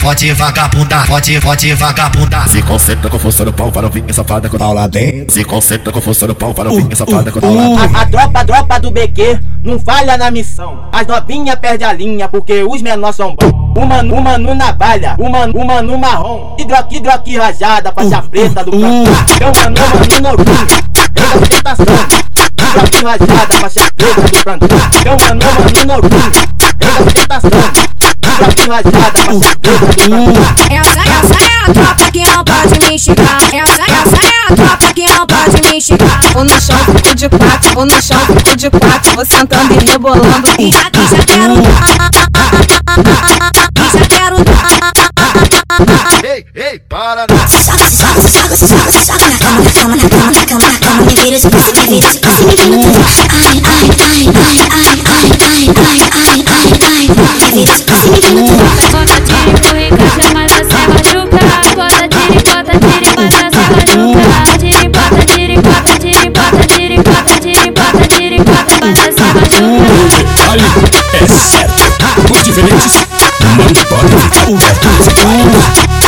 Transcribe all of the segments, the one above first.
Fode vagabunda, fode, fode vagabunda. Se concentra com força no pau para o vinho safada com tal lá dentro. Se concentra com força no pau para o vinho safada com tal lá dentro. A, a tropa, a tropa do BQ não falha na missão. As novinha perde a linha porque os menores são bons. Uma, uma no navalha, uma, uma no marrom. Hidroqui, hidroqui rajada, faixa preta do plantão. Eu mano, mano, novinho, rei da ostentação. Hidroqui rajada, faixa preta do plantão. Eu mano, mano, novinho, rajada. Essa, essa é a tropa que não pode me xingar. Essa, essa é a tropa que não pode me xingar. Vou no chão, fico de quatro, vou no chão, fico de quatro, vou sentando e rebolando. E já, e já quero E já quero Ei, ei, para não. Soca, soca, soca, soca, soca na cama, na cama, na cama, na cama, na cama. Me vira você, me vira você, me vira tudo. Ai, ai, ai, ai, ai, ai,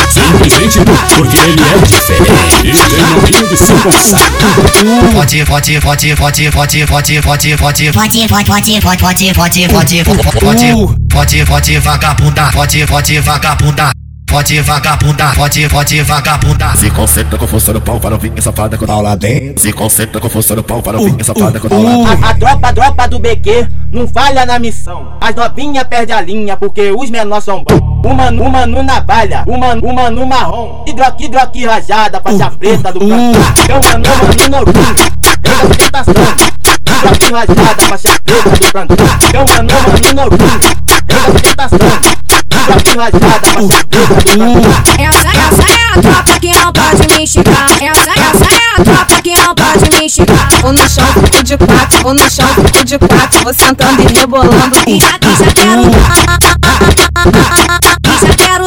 Simplesmente porque ele é diferente E tem novinho de ser consagrado Pode, pode, pode, pode, pode, pode, pode, pode Pode, pode, pode, pode, pode, pode, pode Pode, pode, vagabunda, pode, pode, vagabunda Pode vagabunda, pode, pode vagabunda. Se concentra com força no pau para ouvir safada com aula dentro. Se concentra com força no pau para ouvir safada com aula dentro. A tropa, a tropa do BQ não falha na missão. As novinha perde a linha porque os menores são bons. Uma, uma no navalha, uma, uma no marrom. Hidroqui, hidroqui rajada, faixa preta do plantão. Eu mano, mano, novinho, rei da ostentação. Hidroqui rajada, faixa preta do. Hidroqui rajada, faixa preta do plantão. Essa, essa é a tropa que não pode me xingar. Essa, essa é a tropa que não pode xingar. Vou no chão, fico de quatro, vou no chão, fico de quatro, vou sentando e rebolando. E já, e já quero E já quero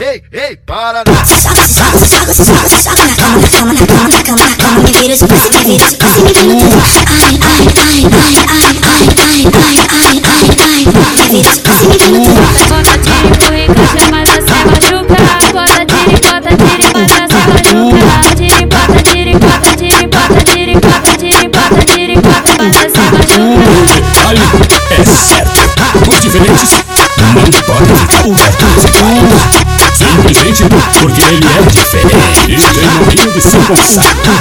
Ei, ei, para não. Soca, soca, soca, soca, soca na cama, na cama, na cama, na cama, na cama. Me vira de você, me vira de você, me vira tudo. Ai, ai, ai, ai, ai, ai, ai, ai, ai, ai. Me vira de você, me vira tudo. Quero, quero, muito diferente Não pode ficar o gato Simplesmente porque ele é diferente. E tem um rio de se consagrar